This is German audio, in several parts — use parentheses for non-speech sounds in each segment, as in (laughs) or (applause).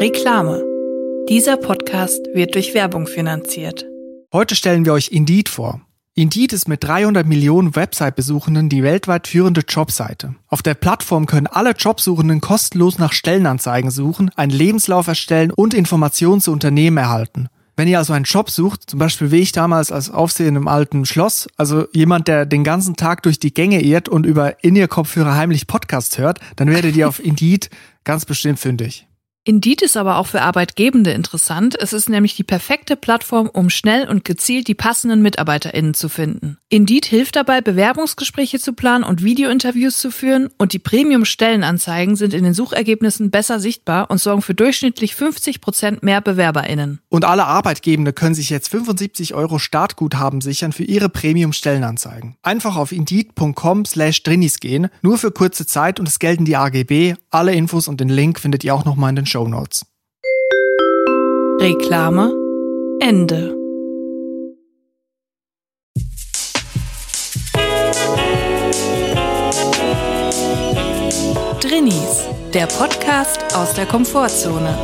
Reklame. Dieser Podcast wird durch Werbung finanziert. Heute stellen wir euch Indeed vor. Indeed ist mit 300 Millionen Website-Besuchenden die weltweit führende Jobseite. Auf der Plattform können alle Jobsuchenden kostenlos nach Stellenanzeigen suchen, einen Lebenslauf erstellen und Informationen zu Unternehmen erhalten. Wenn ihr also einen Job sucht, zum Beispiel wie ich damals als Aufseher im alten Schloss, also jemand, der den ganzen Tag durch die Gänge irrt und über In-Ear-Kopfhörer heimlich Podcast hört, dann werdet ihr auf Indeed ganz bestimmt fündig. Indeed ist aber auch für Arbeitgebende interessant. Es ist nämlich die perfekte Plattform, um schnell und gezielt die passenden MitarbeiterInnen zu finden. Indeed hilft dabei, Bewerbungsgespräche zu planen und Videointerviews zu führen und die Premium-Stellenanzeigen sind in den Suchergebnissen besser sichtbar und sorgen für durchschnittlich 50 Prozent mehr BewerberInnen. Und alle Arbeitgebende können sich jetzt 75 Euro Startguthaben sichern für ihre Premium-Stellenanzeigen. Einfach auf indeed.com slash drinis gehen, nur für kurze Zeit und es gelten die AGB. Alle Infos und den Link findet ihr auch nochmal in den Show Notes. Reklame Ende. Drinnies, der Podcast aus der Komfortzone.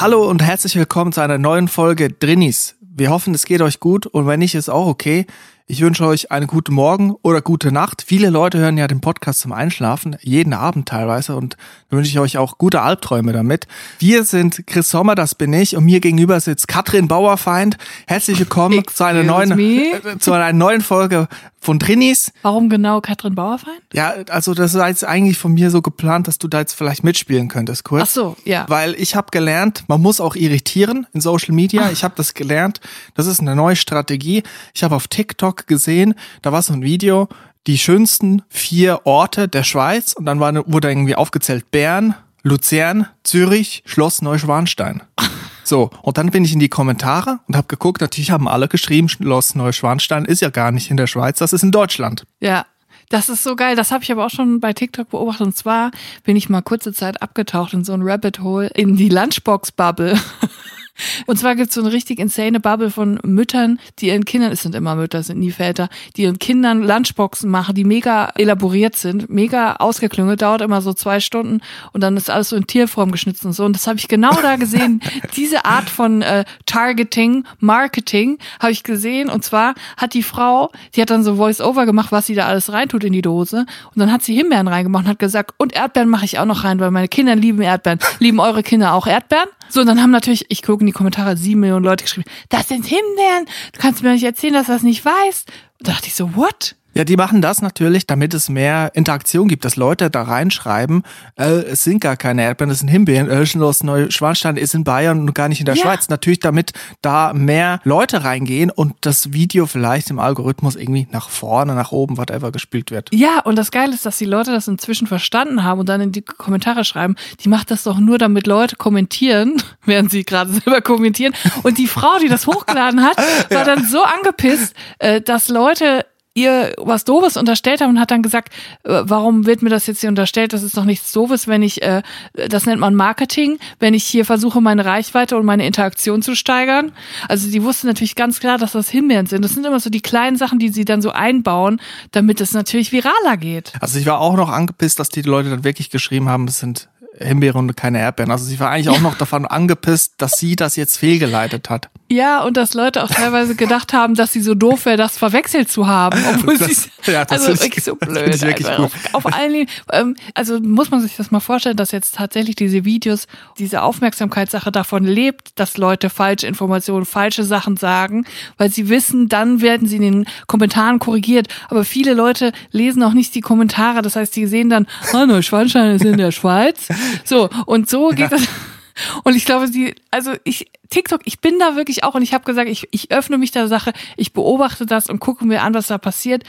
Hallo und herzlich willkommen zu einer neuen Folge Drinnies. Wir hoffen, es geht euch gut und wenn nicht, ist auch okay. Ich wünsche euch einen guten Morgen oder gute Nacht. Viele Leute hören ja den Podcast zum Einschlafen, jeden Abend teilweise und da wünsche ich euch auch gute Albträume damit. Wir sind Chris Sommer, das bin ich und mir gegenüber sitzt Katrin Bauerfeind. Herzlich willkommen (laughs) zu einer neuen äh, (laughs) zu einer neuen Folge von Trinis. Warum genau Katrin Bauerfeind? Ja, also das ist jetzt eigentlich von mir so geplant, dass du da jetzt vielleicht mitspielen könntest, kurz. Ach so, ja. Weil ich habe gelernt, man muss auch irritieren in Social Media. Ich habe das gelernt. Das ist eine neue Strategie. Ich habe auf TikTok gesehen, da war so ein Video, die schönsten vier Orte der Schweiz und dann war, wurde irgendwie aufgezählt Bern, Luzern, Zürich, Schloss Neuschwanstein. (laughs) So, und dann bin ich in die Kommentare und habe geguckt, natürlich haben alle geschrieben, Schloss Neuschwanstein ist ja gar nicht in der Schweiz, das ist in Deutschland. Ja, das ist so geil. Das habe ich aber auch schon bei TikTok beobachtet. Und zwar bin ich mal kurze Zeit abgetaucht in so ein Rabbit Hole in die Lunchbox-Bubble. (laughs) Und zwar gibt's so eine richtig insane Bubble von Müttern, die ihren Kindern, es sind immer Mütter, es sind nie Väter, die ihren Kindern Lunchboxen machen, die mega elaboriert sind, mega ausgeklüngelt, dauert immer so zwei Stunden und dann ist alles so in Tierform geschnitzt und so. Und das habe ich genau da gesehen. (laughs) Diese Art von äh, Targeting, Marketing habe ich gesehen. Und zwar hat die Frau, die hat dann so Voice-Over gemacht, was sie da alles reintut in die Dose. Und dann hat sie Himbeeren reingemacht und hat gesagt, und Erdbeeren mache ich auch noch rein, weil meine Kinder lieben Erdbeeren. Lieben eure Kinder auch Erdbeeren? So, und dann haben natürlich, ich gucke in die Kommentare, sieben Millionen Leute geschrieben, das sind Himbeeren, du kannst mir nicht erzählen, dass du das nicht weißt. Und da dachte ich so, what? Ja, die machen das natürlich, damit es mehr Interaktion gibt, dass Leute da reinschreiben, äh, es sind gar keine Erdbeeren, es sind Himbeeren, äh, Schloss Neuschwanstein ist in Bayern und gar nicht in der ja. Schweiz. Natürlich, damit da mehr Leute reingehen und das Video vielleicht im Algorithmus irgendwie nach vorne, nach oben, whatever gespielt wird. Ja, und das Geile ist, dass die Leute das inzwischen verstanden haben und dann in die Kommentare schreiben, die macht das doch nur, damit Leute kommentieren, (laughs) während sie gerade (laughs) selber kommentieren. Und die Frau, die das hochgeladen hat, (laughs) war ja. dann so angepisst, äh, dass Leute ihr was Doofes unterstellt haben und hat dann gesagt, äh, warum wird mir das jetzt hier unterstellt? Das ist doch nichts Doofes, wenn ich, äh, das nennt man Marketing, wenn ich hier versuche, meine Reichweite und meine Interaktion zu steigern. Also die wusste natürlich ganz klar, dass das Himbeeren sind. Das sind immer so die kleinen Sachen, die sie dann so einbauen, damit es natürlich viraler geht. Also ich war auch noch angepisst, dass die Leute dann wirklich geschrieben haben, es sind Himbeeren und keine Erdbeeren. Also sie war eigentlich auch noch davon angepisst, dass sie das jetzt fehlgeleitet hat. Ja, und dass Leute auch teilweise gedacht haben, dass sie so doof wäre, das verwechselt zu haben. (laughs) Obwohl das, sie, ja, das also wirklich so blöd. Ich wirklich gut. Auf, auf allen ähm, also muss man sich das mal vorstellen, dass jetzt tatsächlich diese Videos, diese Aufmerksamkeitssache davon lebt, dass Leute falsche Informationen, falsche Sachen sagen, weil sie wissen, dann werden sie in den Kommentaren korrigiert. Aber viele Leute lesen auch nicht die Kommentare. Das heißt, die sehen dann, oh, Neuschwanstein ist in der Schweiz. (laughs) So, und so geht ja. das. Und ich glaube, sie, also ich, TikTok, ich bin da wirklich auch und ich habe gesagt, ich, ich öffne mich der Sache, ich beobachte das und gucke mir an, was da passiert.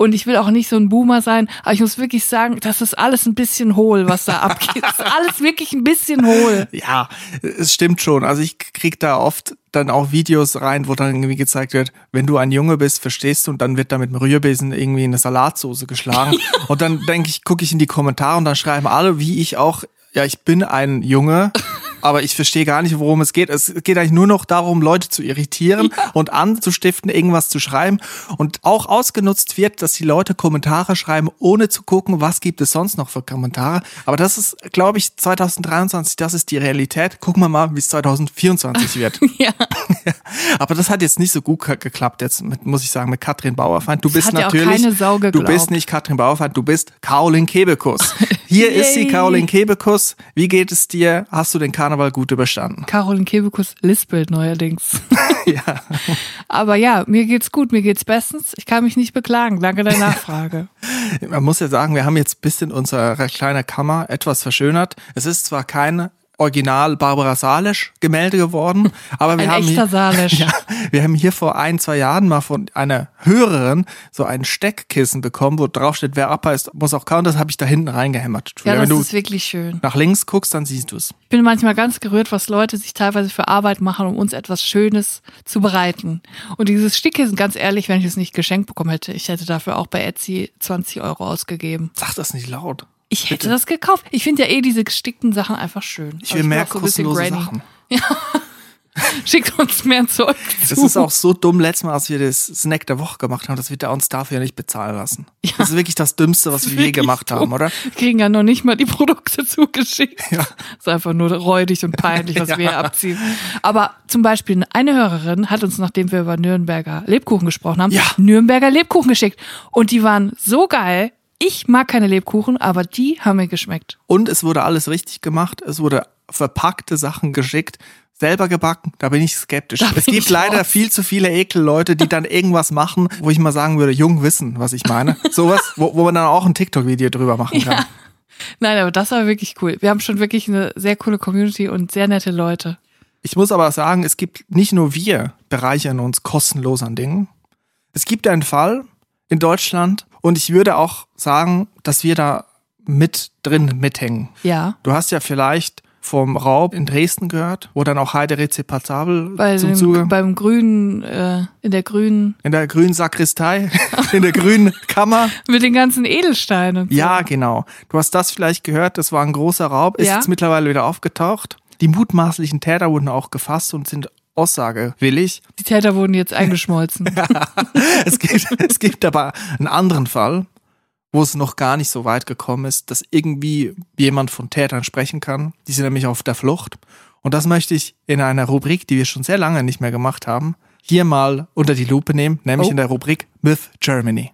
Und ich will auch nicht so ein Boomer sein, aber ich muss wirklich sagen, das ist alles ein bisschen hohl, was da abgeht. Das ist alles wirklich ein bisschen hohl. Ja, es stimmt schon. Also ich krieg da oft dann auch Videos rein, wo dann irgendwie gezeigt wird, wenn du ein Junge bist, verstehst du, und dann wird da mit dem Rührbesen irgendwie eine Salatsoße geschlagen. (laughs) und dann denke ich, gucke ich in die Kommentare und dann schreiben alle, wie ich auch, ja, ich bin ein Junge (laughs) aber ich verstehe gar nicht, worum es geht. Es geht eigentlich nur noch darum, Leute zu irritieren ja. und anzustiften, irgendwas zu schreiben. Und auch ausgenutzt wird, dass die Leute Kommentare schreiben, ohne zu gucken, was gibt es sonst noch für Kommentare. Aber das ist, glaube ich, 2023, das ist die Realität. Gucken wir mal, wie es 2024 wird. (laughs) ja. (laughs) aber das hat jetzt nicht so gut geklappt, jetzt mit, muss ich sagen, mit Katrin Bauerfeind. Du das bist natürlich, du bist nicht Katrin Bauerfeind, du bist Caroline Kebekus. Hier ist sie, Caroline Kebekus. Wie geht es dir? Hast du den Karneval gut überstanden? Caroline Kebekus lispelt neuerdings. (laughs) ja. Aber ja, mir geht's gut, mir geht's bestens. Ich kann mich nicht beklagen. Danke der (laughs) Nachfrage. Man muss ja sagen, wir haben jetzt bisschen unsere kleine Kammer etwas verschönert. Es ist zwar keine Original Barbara Salisch Gemälde geworden. (laughs) Aber wir ein haben echter hier, Salisch. (laughs) Ja, wir haben hier vor ein, zwei Jahren mal von einer Hörerin so ein Steckkissen bekommen, wo drauf steht, wer abheißt, muss auch kauen. Das habe ich da hinten reingehämmert. Ja, das Wenn du ist wirklich schön. nach links guckst, dann siehst du es. Ich bin manchmal ganz gerührt, was Leute sich teilweise für Arbeit machen, um uns etwas Schönes zu bereiten. Und dieses Stickkissen, ganz ehrlich, wenn ich es nicht geschenkt bekommen hätte, ich hätte dafür auch bei Etsy 20 Euro ausgegeben. Sag das nicht laut. Ich hätte Bitte. das gekauft. Ich finde ja eh diese gestickten Sachen einfach schön. Ich will also mehr so kostenlose Sachen. (laughs) Ja. Schickt uns mehr Zeug zu. Das ist auch so dumm, letztes Mal, als wir das Snack der Woche gemacht haben, dass wir uns dafür nicht bezahlen lassen. Ja. Das ist wirklich das Dümmste, was wir je gemacht dumm. haben, oder? Wir kriegen ja noch nicht mal die Produkte (laughs) zugeschickt. Ja. Das ist einfach nur räudig und peinlich, was (laughs) ja. wir abziehen. Aber zum Beispiel eine Hörerin hat uns, nachdem wir über Nürnberger Lebkuchen gesprochen haben, ja. Nürnberger Lebkuchen geschickt. Und die waren so geil, ich mag keine Lebkuchen, aber die haben mir geschmeckt. Und es wurde alles richtig gemacht. Es wurde verpackte Sachen geschickt, selber gebacken. Da bin ich skeptisch. Da es gibt leider raus. viel zu viele Ekelleute, die dann irgendwas machen, wo ich mal sagen würde, jung wissen, was ich meine. (laughs) Sowas, wo, wo man dann auch ein TikTok-Video drüber machen kann. Ja. Nein, aber das war wirklich cool. Wir haben schon wirklich eine sehr coole Community und sehr nette Leute. Ich muss aber sagen, es gibt nicht nur wir bereichern uns kostenlos an Dingen. Es gibt einen Fall in Deutschland, und ich würde auch sagen, dass wir da mit drin mithängen. Ja. Du hast ja vielleicht vom Raub in Dresden gehört, wo dann auch Heide Rezepazabel Bei zum Zuge. Beim grünen, äh, in der grünen. In der grünen Sakristei, (laughs) in der grünen Kammer. Mit den ganzen Edelsteinen. So. Ja, genau. Du hast das vielleicht gehört, das war ein großer Raub, ist ja? jetzt mittlerweile wieder aufgetaucht. Die mutmaßlichen Täter wurden auch gefasst und sind aussagewillig. Die Täter wurden jetzt eingeschmolzen. (laughs) es, gibt, es gibt aber einen anderen Fall, wo es noch gar nicht so weit gekommen ist, dass irgendwie jemand von Tätern sprechen kann. Die sind nämlich auf der Flucht. Und das möchte ich in einer Rubrik, die wir schon sehr lange nicht mehr gemacht haben, hier mal unter die Lupe nehmen, nämlich oh. in der Rubrik Myth Germany.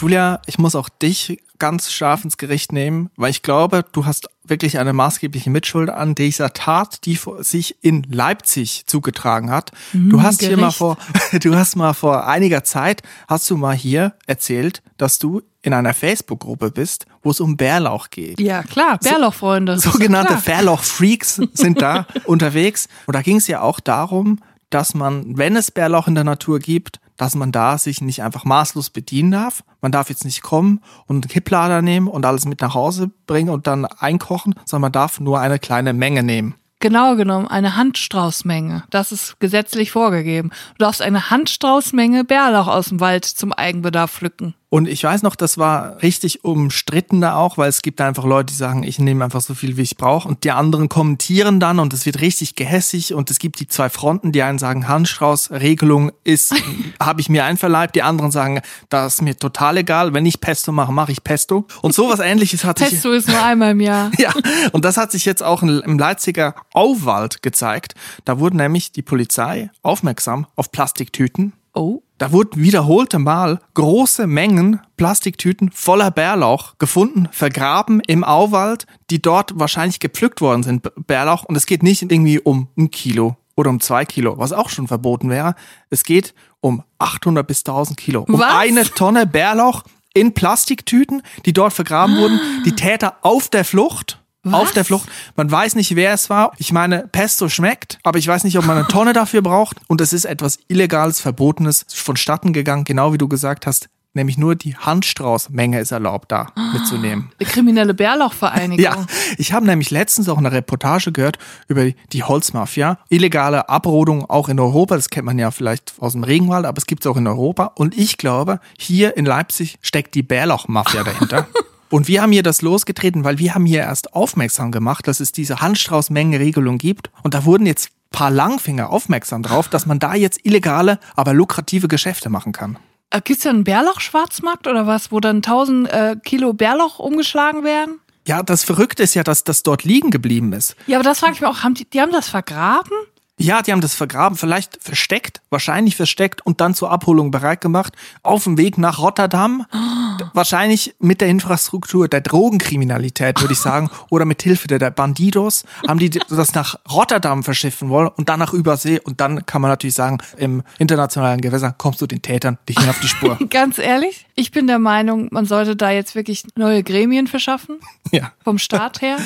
Julia, ich muss auch dich ganz scharf ins Gericht nehmen, weil ich glaube, du hast wirklich eine maßgebliche Mitschuld an dieser Tat, die sich in Leipzig zugetragen hat. Mhm, du hast Gericht. hier mal vor, (laughs) du hast mal vor einiger Zeit, hast du mal hier erzählt, dass du in einer Facebook-Gruppe bist, wo es um Bärlauch geht. Ja, klar, Bärlauchfreunde. So, sogenannte Bärlauch-Freaks sind da (laughs) unterwegs. Und da ging es ja auch darum, dass man, wenn es Bärlauch in der Natur gibt, dass man da sich nicht einfach maßlos bedienen darf. Man darf jetzt nicht kommen und einen Kipplader nehmen und alles mit nach Hause bringen und dann einkochen, sondern man darf nur eine kleine Menge nehmen. Genau genommen eine Handstraußmenge. Das ist gesetzlich vorgegeben. Du darfst eine Handstraußmenge Bärlauch aus dem Wald zum Eigenbedarf pflücken. Und ich weiß noch, das war richtig umstritten da auch, weil es gibt einfach Leute, die sagen, ich nehme einfach so viel, wie ich brauche. Und die anderen kommentieren dann und es wird richtig gehässig. Und es gibt die zwei Fronten. Die einen sagen, Handstrauß-Regelung ist, (laughs) habe ich mir einverleibt. Die anderen sagen, das ist mir total egal. Wenn ich Pesto mache, mache ich Pesto. Und sowas ähnliches hat sich... Pesto ist nur einmal im Jahr. (laughs) ja, und das hat sich jetzt auch im Leipziger Auwald gezeigt. Da wurde nämlich die Polizei aufmerksam auf Plastiktüten. Oh. Da wurden wiederholte Mal große Mengen Plastiktüten voller Bärlauch gefunden, vergraben im Auwald, die dort wahrscheinlich gepflückt worden sind, Bärlauch. Und es geht nicht irgendwie um ein Kilo oder um zwei Kilo, was auch schon verboten wäre. Es geht um 800 bis 1000 Kilo. Um was? eine Tonne Bärlauch in Plastiktüten, die dort vergraben wurden. (gasps) Die Täter auf der Flucht was? Auf der Flucht. Man weiß nicht, wer es war. Ich meine, Pesto schmeckt, aber ich weiß nicht, ob man eine Tonne dafür braucht. Und es ist etwas Illegales, Verbotenes vonstatten gegangen, genau wie du gesagt hast. Nämlich nur die Handstraußmenge ist erlaubt, da mitzunehmen. Die kriminelle Bärlauchvereinigung. Ja, ich habe nämlich letztens auch eine Reportage gehört über die Holzmafia. Illegale Abrodung auch in Europa, das kennt man ja vielleicht aus dem Regenwald, aber es gibt es auch in Europa. Und ich glaube, hier in Leipzig steckt die Bärlauchmafia dahinter. (laughs) Und wir haben hier das losgetreten, weil wir haben hier erst aufmerksam gemacht, dass es diese Handstraußmengenregelung gibt. Und da wurden jetzt paar Langfinger aufmerksam drauf, dass man da jetzt illegale, aber lukrative Geschäfte machen kann. Äh, Gibt es einen Bärlauch-Schwarzmarkt oder was, wo dann 1000 äh, Kilo Bärlauch umgeschlagen werden? Ja, das Verrückte ist ja, dass das dort liegen geblieben ist. Ja, aber das frage ich mir auch, haben die, die haben das vergraben? Ja, die haben das vergraben, vielleicht versteckt, wahrscheinlich versteckt und dann zur Abholung bereit gemacht, auf dem Weg nach Rotterdam. Oh. (gasps) Wahrscheinlich mit der Infrastruktur der Drogenkriminalität, würde ich sagen, (laughs) oder mit Hilfe der, Bandidos, haben die (laughs) das nach Rotterdam verschiffen wollen und dann nach Übersee. Und dann kann man natürlich sagen, im internationalen Gewässer kommst du den Tätern nicht mehr auf die Spur. (laughs) Ganz ehrlich, ich bin der Meinung, man sollte da jetzt wirklich neue Gremien verschaffen. Ja. Vom Staat her.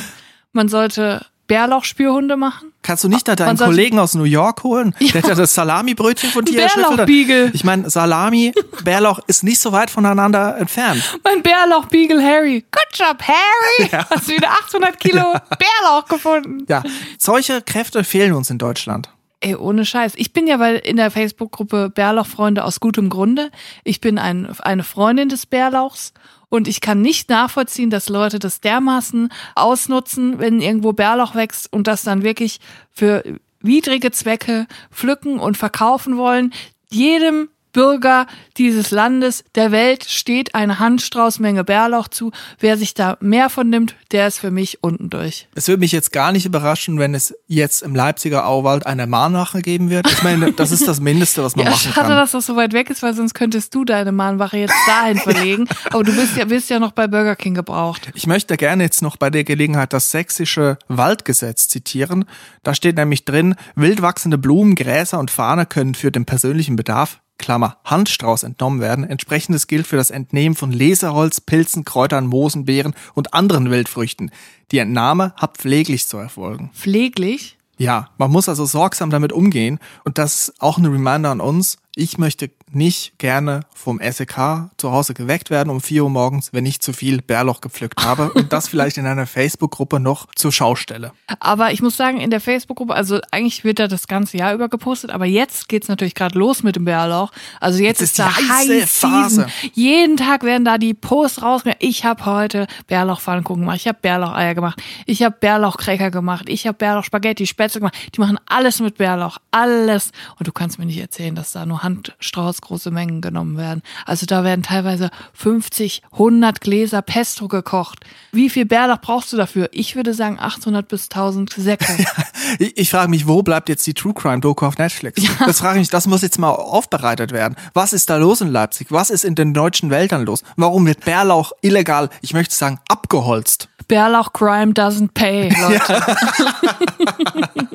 Man sollte Bärlauchspürhunde machen. Kannst du nicht da deinen Kollegen aus New York holen? Ja. Der hat ja das Salami-Brötchen von dir Bärlauchbeagle. Ich meine, Salami, Bärlauch ist nicht so weit voneinander entfernt. Mein Bärlauchbeagle Harry. Good job, Harry. Ja. (laughs) Hast du wieder 800 Kilo ja. Bärlauch gefunden. Ja, solche Kräfte fehlen uns in Deutschland. Ey, ohne Scheiß. Ich bin ja weil in der Facebook-Gruppe Bärlauchfreunde aus gutem Grunde. Ich bin ein, eine Freundin des Bärlauchs und ich kann nicht nachvollziehen, dass Leute das dermaßen ausnutzen, wenn irgendwo Bärlauch wächst und das dann wirklich für widrige Zwecke pflücken und verkaufen wollen. Jedem Bürger dieses Landes, der Welt steht eine Handstraußmenge Bärlauch zu. Wer sich da mehr von nimmt, der ist für mich unten durch. Es würde mich jetzt gar nicht überraschen, wenn es jetzt im Leipziger Auwald eine Mahnwache geben wird. Ich meine, das ist das Mindeste, was man ja, machen schade, kann. Schade, dass das so weit weg ist, weil sonst könntest du deine Mahnwache jetzt dahin (laughs) verlegen. Aber du bist ja, bist ja noch bei Burger King gebraucht. Ich möchte gerne jetzt noch bei der Gelegenheit das sächsische Waldgesetz zitieren. Da steht nämlich drin, wild wachsende Blumen, Gräser und Fahne können für den persönlichen Bedarf Klammer Handstrauß entnommen werden. Entsprechendes gilt für das Entnehmen von Leserholz, Pilzen, Kräutern, Moosen, Beeren und anderen Wildfrüchten. Die Entnahme hat pfleglich zu erfolgen. Pfleglich? Ja, man muss also sorgsam damit umgehen und das ist auch ein Reminder an uns. Ich möchte nicht gerne vom SEK zu Hause geweckt werden um 4 Uhr morgens, wenn ich zu viel Bärloch gepflückt habe (laughs) und das vielleicht in einer Facebook-Gruppe noch zur Schaustelle. Aber ich muss sagen, in der Facebook-Gruppe, also eigentlich wird da das ganze Jahr über gepostet, aber jetzt geht's natürlich gerade los mit dem Bärlauch. Also jetzt, jetzt ist, da heiße Phase. Jeden Tag werden da die Posts rausgegangen. Ich habe heute Bärlauchpfannkuchen gemacht, ich habe Bärlaucheier gemacht, ich habe Bärlauchcracker gemacht, ich habe Bärlauchspaghetti, Spätzle gemacht. Die machen alles mit Bärlauch, alles. Und du kannst mir nicht erzählen, dass da nur Handstrauß große Mengen genommen werden. Also da werden teilweise 50, 100 Gläser Pesto gekocht. Wie viel Bärlauch brauchst du dafür? Ich würde sagen 800 bis 1000 Säcke. (laughs) ich, ich frage mich, wo bleibt jetzt die True Crime Doku auf Netflix? Ja. Das frage ich mich, das muss jetzt mal aufbereitet werden. Was ist da los in Leipzig? Was ist in den deutschen Wäldern los? Warum wird Bärlauch illegal, ich möchte sagen, abgeholzt? Bärlauch Crime doesn't pay, Leute. (laughs)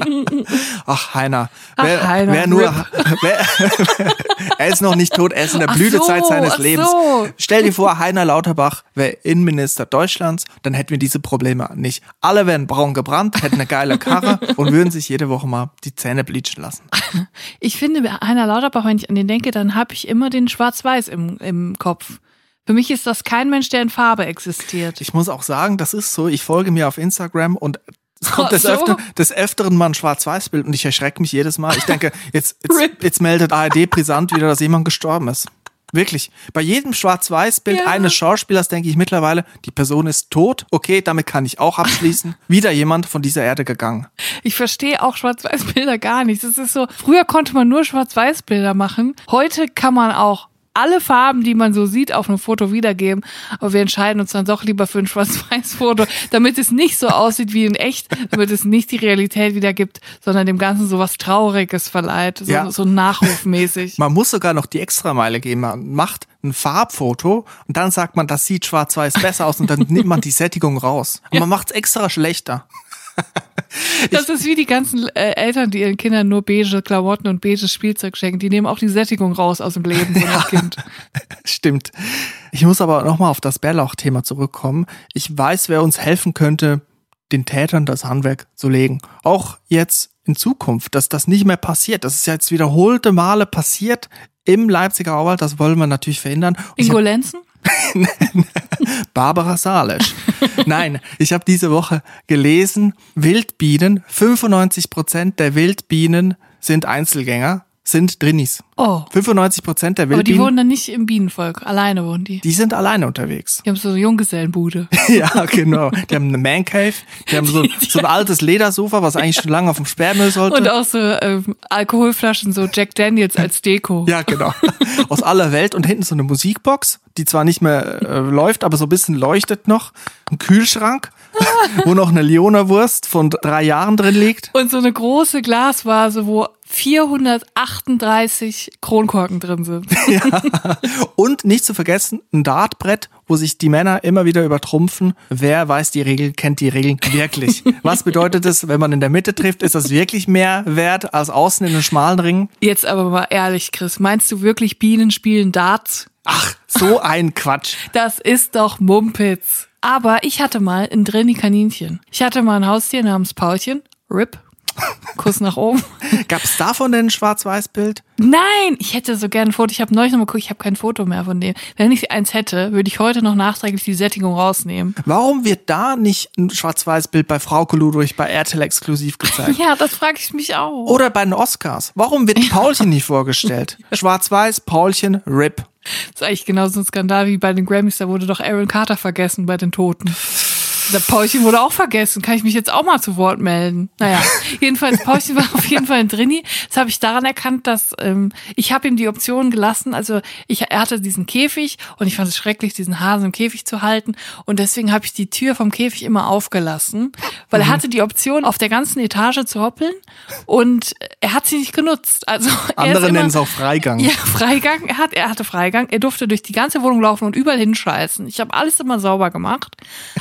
(laughs) Ach, Heiner. Ach, wer, Heiner. Wer nur, wer, er ist noch nicht tot, er ist in der Blütezeit so, seines Lebens. So. Stell dir vor, Heiner Lauterbach wäre Innenminister Deutschlands, dann hätten wir diese Probleme nicht. Alle wären braun gebrannt, hätten eine geile Karre und würden sich jede Woche mal die Zähne bleachen lassen. (laughs) Ich finde, Heiner Lauterbach, wenn ich an den denke, dann habe ich immer den Schwarz-Weiß im, im Kopf. Für mich ist das kein Mensch, der in Farbe existiert. Ich muss auch sagen, das ist so. Ich folge mir auf Instagram und (laughs) es kommt des, so. Öfter, des Öfteren mal ein Schwarz-Weiß-Bild und ich erschrecke mich jedes Mal. Ich denke, jetzt, (laughs) jetzt, jetzt meldet ARD brisant wieder, dass jemand gestorben ist. Wirklich. Bei jedem Schwarz-Weiß-Bild ja. eines Schauspielers denke ich mittlerweile, die Person ist tot. Okay, damit kann ich auch abschließen. (laughs) Wieder jemand von dieser Erde gegangen. Ich verstehe auch Schwarz-Weiß-Bilder gar nicht. Es ist so, früher konnte man nur Schwarz-Weiß-Bilder machen. Heute kann man auch alle Farben, die man so sieht, auf einem Foto wiedergeben. Aber wir entscheiden uns dann doch lieber für ein Schwarz-Weiß-Foto, (laughs) damit es nicht so aussieht wie in echt, damit es nicht die Realität wiedergibt, sondern dem Ganzen so was Trauriges verleiht, so, ja. so nachrufmäßig. (laughs) Man muss sogar noch die Extrameile gehen. Man macht ein Farbfoto und dann sagt man, das sieht schwarz-weiß besser aus und dann nimmt man die Sättigung raus. Und man macht es extra schlechter. (laughs) Das ist wie die ganzen äh, Eltern, die ihren Kindern nur beige Klamotten und beige Spielzeug schenken. Die nehmen auch die Sättigung raus aus dem Leben von ja, Kind. (laughs) Stimmt. Ich muss aber nochmal auf das Bärlauch-Thema zurückkommen. Ich weiß, wer uns helfen könnte, den Tätern das Handwerk zu legen. Auch jetzt in Zukunft, dass das nicht mehr passiert. Das ist jetzt wiederholte Male passiert im Leipziger Auwald. Das wollen wir natürlich verhindern. Und ich Ingo Lenzen? (laughs) Barbara Salisch. Nein, ich habe diese Woche gelesen, Wildbienen, 95 Prozent der Wildbienen sind Einzelgänger, sind Drinnis. Oh. 95 Prozent der Aber die Wildbienen, wohnen dann nicht im Bienenvolk. Alleine wohnen die. die sind alleine unterwegs. Die haben so eine Junggesellenbude. (laughs) ja, genau. Die haben eine Man Cave, die haben so, (laughs) so ein altes Ledersofa, was eigentlich schon lange auf dem Sperrmüll sollte. Und auch so ähm, Alkoholflaschen, so Jack Daniels als Deko. Ja, genau. (laughs) Aus aller Welt und hinten so eine Musikbox, die zwar nicht mehr äh, läuft, aber so ein bisschen leuchtet noch. Ein Kühlschrank, wo noch eine Leona-Wurst von drei Jahren drin liegt. Und so eine große Glasvase, wo 438 Kronkorken drin sind. (laughs) Und nicht zu vergessen, ein Dartbrett, wo sich die Männer immer wieder übertrumpfen. Wer weiß die Regel, kennt die Regeln wirklich. Was bedeutet es, wenn man in der Mitte trifft? Ist das wirklich mehr wert als außen in einem schmalen Ring? Jetzt aber mal ehrlich, Chris, meinst du wirklich Bienen spielen Darts? Ach, so ein Quatsch. Das ist doch Mumpitz. Aber ich hatte mal ein Drenni-Kaninchen. Ich hatte mal ein Haustier namens Paulchen. Rip. Kuss nach oben. Gab's davon denn ein Schwarz-Weiß-Bild? Nein, ich hätte so gerne ein Foto. Ich habe neulich noch mal geguckt, ich habe kein Foto mehr von dem. Wenn ich eins hätte, würde ich heute noch nachträglich die Sättigung rausnehmen. Warum wird da nicht ein Schwarz-Weiß-Bild bei Frau Ludwig bei RTL exklusiv gezeigt? (laughs) Ja, das frage ich mich auch. Oder bei den Oscars. Warum wird Paulchen nicht vorgestellt? (laughs) Schwarz-Weiß, Paulchen, RIP. Das ist eigentlich genauso ein Skandal wie bei den Grammys. Da wurde doch Aaron Carter vergessen bei den Toten. Der Paulchen wurde auch vergessen. Kann ich mich jetzt auch mal zu Wort melden? Naja, (laughs) jedenfalls, Paulchen war auf jeden Fall ein Drini. Das habe ich daran erkannt, dass ähm, ich habe ihm die Option gelassen. Also ich, er hatte diesen Käfig und ich fand es schrecklich, diesen Hasen im Käfig zu halten. Und deswegen habe ich die Tür vom Käfig immer aufgelassen, weil er hatte die Option, auf der ganzen Etage zu hoppeln und er hat sie nicht genutzt. Also er Andere nennen es auch Freigang. ja, Freigang. Er, hat, er hatte Freigang. Er durfte durch die ganze Wohnung laufen und überall hinscheißen. Ich habe alles immer sauber gemacht.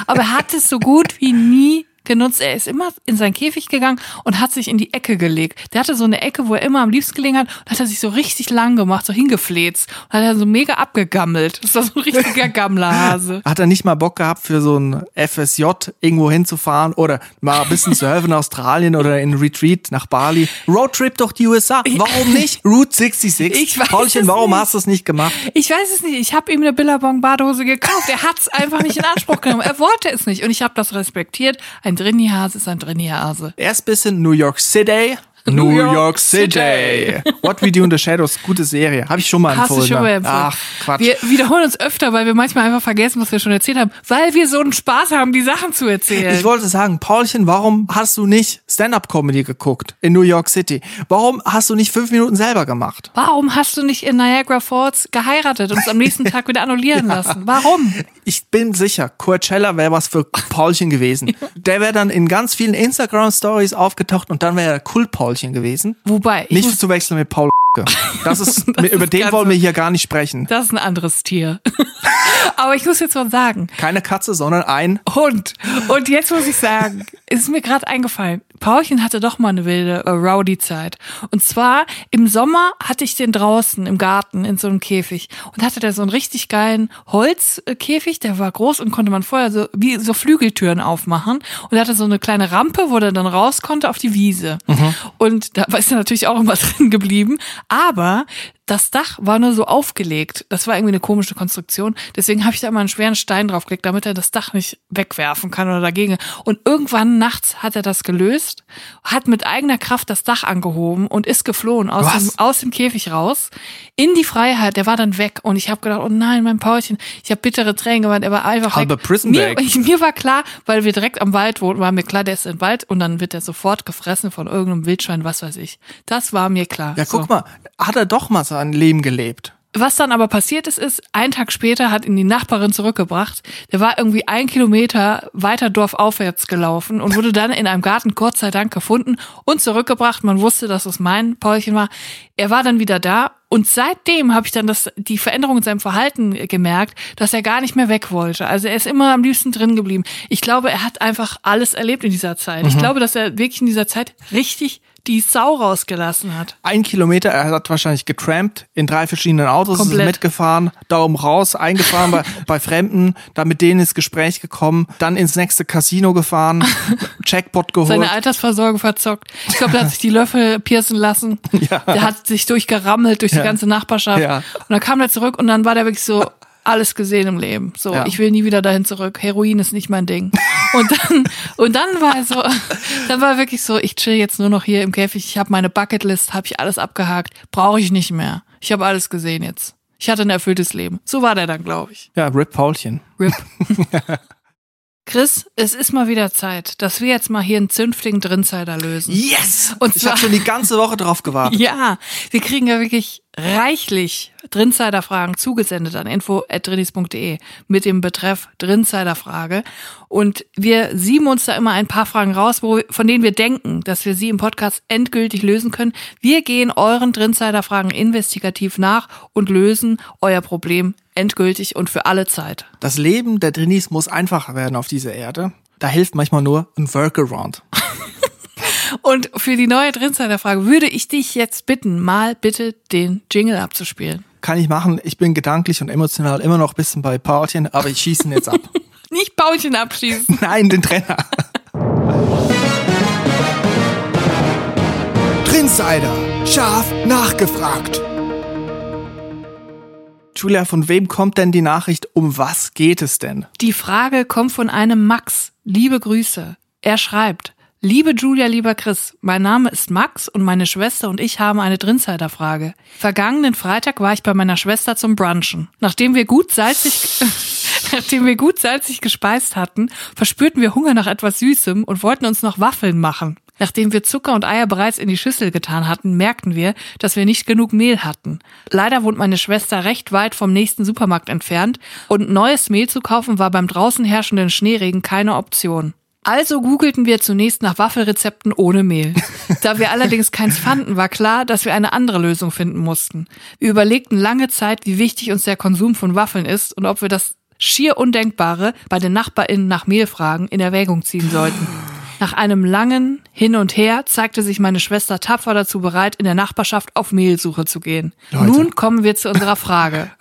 Aber er hat es so gut wie nie genutzt. Er ist immer in seinen Käfig gegangen und hat sich in die Ecke gelegt. Der hatte so eine Ecke, wo er immer am liebsten gelegen hat und hat er sich so richtig lang gemacht, so hingefläzt. Und hat er so mega abgegammelt. Das war so ein richtiger (laughs) Gammlerhase. Hat er nicht mal Bock gehabt, für so ein FSJ irgendwo hinzufahren oder mal ein bisschen zu (laughs) helfen in Australien oder in Retreat nach Bali? Roadtrip durch die USA. Warum nicht? (laughs) Route 66. Ich weiß Paulchen, warum nicht. hast du es nicht gemacht? Ich weiß es nicht. Ich habe ihm eine Billabong-Badehose gekauft. Er hat es einfach nicht in Anspruch genommen. Er wollte es nicht. Und ich habe das respektiert. Ein Drinni-Hase ist ein Drinni-Hase. Erst bis in New York City. New New York York City. What We Do in the Shadows, gute Serie. Habe ich schon mal Hast du empfohlen. schon mal ne? empfohlen. Ach, Quatsch. Wir wiederholen uns öfter, weil wir manchmal einfach vergessen, was wir schon erzählt haben, weil wir so einen Spaß haben, die Sachen zu erzählen. Ich wollte sagen, Paulchen, warum hast du nicht Stand-up-Comedy geguckt in New York City? Warum hast du nicht fünf Minuten selber gemacht? Warum hast du nicht in Niagara Falls geheiratet und es am nächsten Tag wieder annullieren (laughs) lassen? Warum? Ich bin sicher, Coachella wäre was für Paulchen gewesen. (laughs) Der wäre dann in ganz vielen Instagram-Stories aufgetaucht und dann wäre er Kult-Paulchen gewesen. Wobei, ich Nicht zu wechseln mit Paul. (laughs) Das ist, über ist den wollen wir hier gar nicht sprechen. das ist ein anderes Tier. (laughs) Aber ich muss jetzt mal sagen, Keine Katze, sondern ein Hund. Und jetzt muss ich sagen, es ist mir gerade eingefallen. Paulchen hatte doch mal eine wilde äh, Rowdy-Zeit. Und zwar im Sommer hatte ich den draußen im Garten in so einem Käfig und hatte da so einen richtig geilen Holzkäfig, der war groß und konnte man vorher so wie so Flügeltüren aufmachen und er hatte so eine kleine Rampe, wo er dann raus konnte auf die Wiese. Und da (laughs) ist er natürlich auch immer (laughs) drin geblieben, aber das Dach war nur so aufgelegt. Das war irgendwie eine komische Konstruktion. Deswegen habe ich da immer einen schweren Stein draufgelegt, damit er das Dach nicht wegwerfen kann oder dagegen. Und irgendwann nachts hat er das gelöst, hat mit eigener Kraft das Dach angehoben und ist geflohen aus, Was? dem, aus dem Käfig raus in die Freiheit. Der war dann weg und ich habe gedacht, oh nein, mein Paulchen. Ich habe bittere Tränen geweint. Er war einfach Halbe weg. Prison mir, ich, (laughs) mir war klar, weil wir direkt am Wald wohnen, war mir klar, der ist im Wald und dann wird er sofort gefressen von irgendeinem Wildschwein, was weiß ich. Das war mir klar. Ja, So. guck mal, hat er doch sein Leben gelebt. Was dann aber passiert ist, ist, ein Tag später hat ihn die Nachbarin zurückgebracht. Der war irgendwie ein Kilometer weiter dorfaufwärts gelaufen und wurde dann in einem Garten Gott sei Dank gefunden und zurückgebracht. Man wusste, dass es mein Paulchen war. Er war dann wieder da und seitdem habe ich dann das, die Veränderung in seinem Verhalten gemerkt, dass er gar nicht mehr weg wollte. Also er ist immer am liebsten drin geblieben. Ich glaube, er hat einfach alles erlebt in dieser Zeit. Ich glaube, dass er wirklich in dieser Zeit richtig die Sau rausgelassen hat. Ein Kilometer, er hat wahrscheinlich getrampt, in drei verschiedenen Autos Komplett. ist mitgefahren, Daumen raus, eingefahren bei, (laughs) bei Fremden, dann mit denen ins Gespräch gekommen, dann ins nächste Casino gefahren, (laughs) Jackpot geholt. Seine Altersversorgung verzockt. Ich glaube, der hat sich die Löffel piercen lassen. (laughs) Ja. Der hat sich durchgerammelt durch die Ja. ganze Nachbarschaft. Ja. Und dann kam er zurück und dann war der wirklich so alles gesehen im Leben. So, Ja. ich will nie wieder dahin zurück. Heroin ist nicht mein Ding. Und dann, und dann war er so, (laughs) dann war er wirklich so, ich chill jetzt nur noch hier im Käfig. Ich habe meine Bucketlist, habe ich alles abgehakt. Brauche ich nicht mehr. Ich habe alles gesehen jetzt. Ich hatte ein erfülltes Leben. So war der dann, glaube ich. ja, Rip Paulchen. RIP. (laughs) Chris, es ist mal wieder Zeit, dass wir jetzt mal hier einen zünftigen Drinsider lösen. Yes! Und ich habe schon die ganze Woche drauf gewartet. (laughs) Ja, wir kriegen ja wirklich reichlich Drinsider-Fragen zugesendet an info.drinis.de mit dem Betreff Drinsider-Frage. Und wir sieben uns da immer ein paar Fragen raus, wo, von denen wir denken, dass wir sie im Podcast endgültig lösen können. Wir gehen euren Drinsider-Fragen investigativ nach und lösen euer Problem endgültig und für alle Zeit. Das Leben der Drinis muss einfacher werden auf dieser Erde. Da hilft manchmal nur ein Workaround. (laughs) Und für die neue Drinsider-Frage würde ich dich jetzt bitten, mal bitte den Jingle abzuspielen. Kann ich machen. Ich bin gedanklich und emotional immer noch ein bisschen bei Paulchen, aber ich schieße ihn jetzt ab. (laughs) Nicht Paulchen abschießen. (laughs) Nein, den Trainer. Trinsider. Scharf nachgefragt. Julia, von wem kommt denn die Nachricht? Um was geht es denn? Die Frage kommt von einem Max. Liebe Grüße. Er schreibt, Liebe Julia, lieber Chris, mein Name ist Max und meine Schwester und ich haben eine Drinsider-Frage. Vergangenen Freitag war ich bei meiner Schwester zum Brunchen. Nachdem wir gut salzig, (laughs) nachdem wir gut salzig gespeist hatten, verspürten wir Hunger nach etwas Süßem und wollten uns noch Waffeln machen. Nachdem wir Zucker und Eier bereits in die Schüssel getan hatten, merkten wir, dass wir nicht genug Mehl hatten. Leider wohnt meine Schwester recht weit vom nächsten Supermarkt entfernt und neues Mehl zu kaufen war beim draußen herrschenden Schneeregen keine Option. Also googelten wir zunächst nach Waffelrezepten ohne Mehl. (laughs) Da wir allerdings keins fanden, war klar, dass wir eine andere Lösung finden mussten. Wir überlegten lange Zeit, wie wichtig uns der Konsum von Waffeln ist und ob wir das schier Undenkbare bei den NachbarInnen nach Mehlfragen in Erwägung ziehen sollten. Nach einem langen Hin und Her zeigte sich meine Schwester tapfer dazu bereit, in der Nachbarschaft auf Mehlsuche zu gehen. Leute. Nun kommen wir zu unserer Frage. (laughs)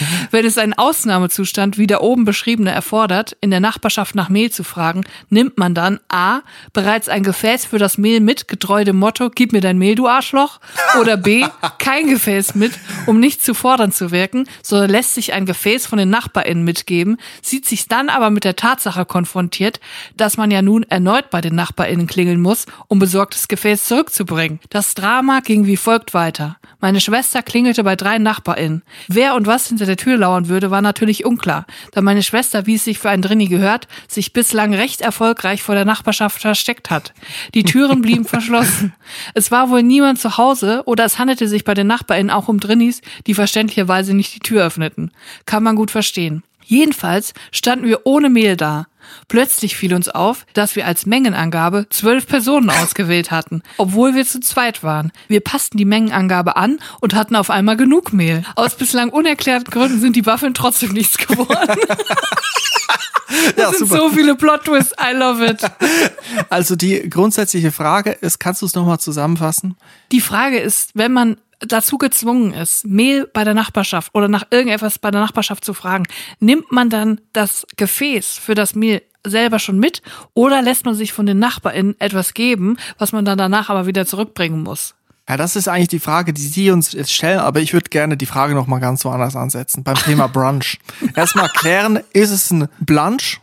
(laughs) Wenn es einen Ausnahmezustand wie der oben beschriebene erfordert, in der Nachbarschaft nach Mehl zu fragen, nimmt man dann A. bereits ein Gefäß für das Mehl mit, getreu dem Motto, gib mir dein Mehl, du Arschloch, oder B. kein Gefäß mit, um nicht zu fordern zu wirken, sondern lässt sich ein Gefäß von den NachbarInnen mitgeben, sieht sich dann aber mit der Tatsache konfrontiert, dass man ja nun erneut bei den NachbarInnen klingeln muss, um besorgtes Gefäß zurückzubringen. Das Drama ging wie folgt weiter. Meine Schwester klingelte bei drei NachbarInnen. Wer und was hinter der Tür lauern würde, war natürlich unklar, da meine Schwester, wie es sich für ein Drini gehört, sich bislang recht erfolgreich vor der Nachbarschaft versteckt hat. Die Türen blieben (laughs) verschlossen. Es war wohl niemand zu Hause oder es handelte sich bei den NachbarInnen auch um Drinnis, die verständlicherweise nicht die Tür öffneten. Kann man gut verstehen. Jedenfalls standen wir ohne Mehl da. Plötzlich fiel uns auf, dass wir als Mengenangabe zwölf Personen ausgewählt hatten, obwohl wir zu zweit waren. Wir passten die Mengenangabe an und hatten auf einmal genug Mehl. Aus bislang unerklärten Gründen sind die Waffeln trotzdem nichts geworden. (laughs) Ja, Das sind so viele Plot-Twists. I love it. Also die grundsätzliche Frage ist, kannst du es nochmal zusammenfassen? Die Frage ist, wenn man dazu gezwungen ist, Mehl bei der Nachbarschaft oder nach irgendetwas bei der Nachbarschaft zu fragen, nimmt man dann das Gefäß für das Mehl selber schon mit oder lässt man sich von den NachbarInnen etwas geben, was man dann danach aber wieder zurückbringen muss? Ja, das ist eigentlich die Frage, die Sie uns jetzt stellen, aber ich würde gerne die Frage nochmal ganz woanders ansetzen, beim Thema (laughs) Brunch. Erstmal klären, ist es ein Brunch?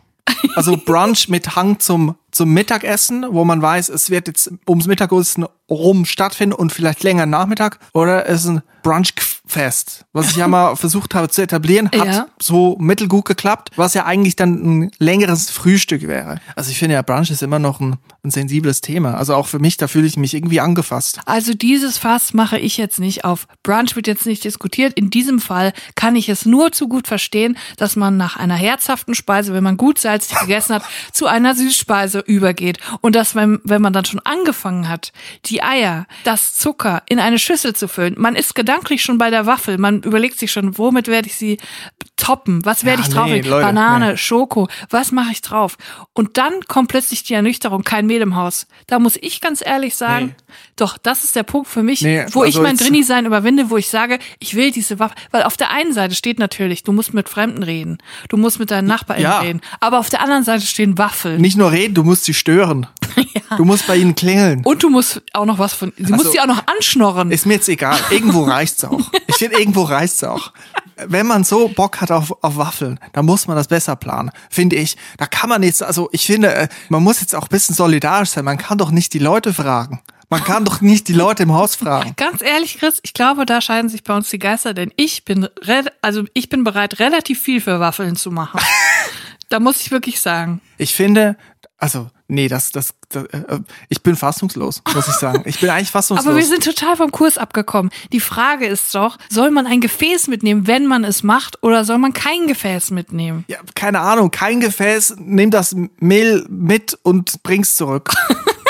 Also Brunch mit Hang zum, zum Mittagessen, wo man weiß, es wird jetzt ums Mittagessen rum stattfinden und vielleicht länger Nachmittag, oder ist es ein Brunchfest, was ich ja mal (laughs) versucht habe zu etablieren, hat Ja. so mittelgut geklappt, was ja eigentlich dann ein längeres Frühstück wäre. Also ich finde ja, Brunch ist immer noch ein, ein sensibles Thema. Also auch für mich, da fühle ich mich irgendwie angefasst. Also dieses Fass mache ich jetzt nicht auf. Brunch wird jetzt nicht diskutiert. In diesem Fall kann ich es nur zu gut verstehen, dass man nach einer herzhaften Speise, wenn man gut salzig gegessen hat, (laughs) zu einer Süßspeise übergeht und dass, wenn, wenn man dann schon angefangen hat, die Eier, das Zucker in eine Schüssel zu füllen, man ist gedanklich schon bei der Waffel, man überlegt sich schon, womit werde ich sie toppen, was werde Ja, ich drauf? nee, Leute, Banane, nee. Schoko, was mache ich drauf? Und dann kommt plötzlich die Ernüchterung, kein Mehl im Haus. Da muss ich ganz ehrlich sagen, Nee. doch, das ist der Punkt für mich, wo ich also mein jetzt- Drinni-Sein überwinde, wo ich sage, ich will diese Waffe, weil auf der einen Seite steht natürlich, du musst mit Fremden reden, du musst mit deinen Nachbarn Ja. reden, aber auf der anderen Seite stehen Waffeln. Nicht nur reden, du musst sie stören. (laughs) Du musst bei ihnen klingeln. Und du musst auch noch was von, sie muss Also, sie auch noch anschnorren. Ist mir jetzt egal. Irgendwo reicht's auch. Ich finde, irgendwo reicht's auch. Wenn man so Bock hat auf, auf Waffeln, dann muss man das besser planen, finde ich. Da kann man jetzt, also ich finde, äh, man muss jetzt auch ein bisschen solidarisch sein. Man kann doch nicht die Leute fragen. Man kann doch nicht die Leute im Haus fragen. Ganz ehrlich, Chris, ich glaube, da scheiden sich bei uns die Geister, denn ich bin, also ich bin bereit, relativ viel für Waffeln zu machen. (laughs) da muss ich wirklich sagen. Ich finde, also, nee, das, das, das äh, ich bin fassungslos, muss ich sagen. Ich bin eigentlich (laughs) fassungslos. Aber wir sind total vom Kurs abgekommen. Die Frage ist doch, soll man ein Gefäß mitnehmen, wenn man es macht, oder soll man kein Gefäß mitnehmen? ja, keine Ahnung, kein Gefäß, nimm das Mehl mit und bring's zurück. (laughs)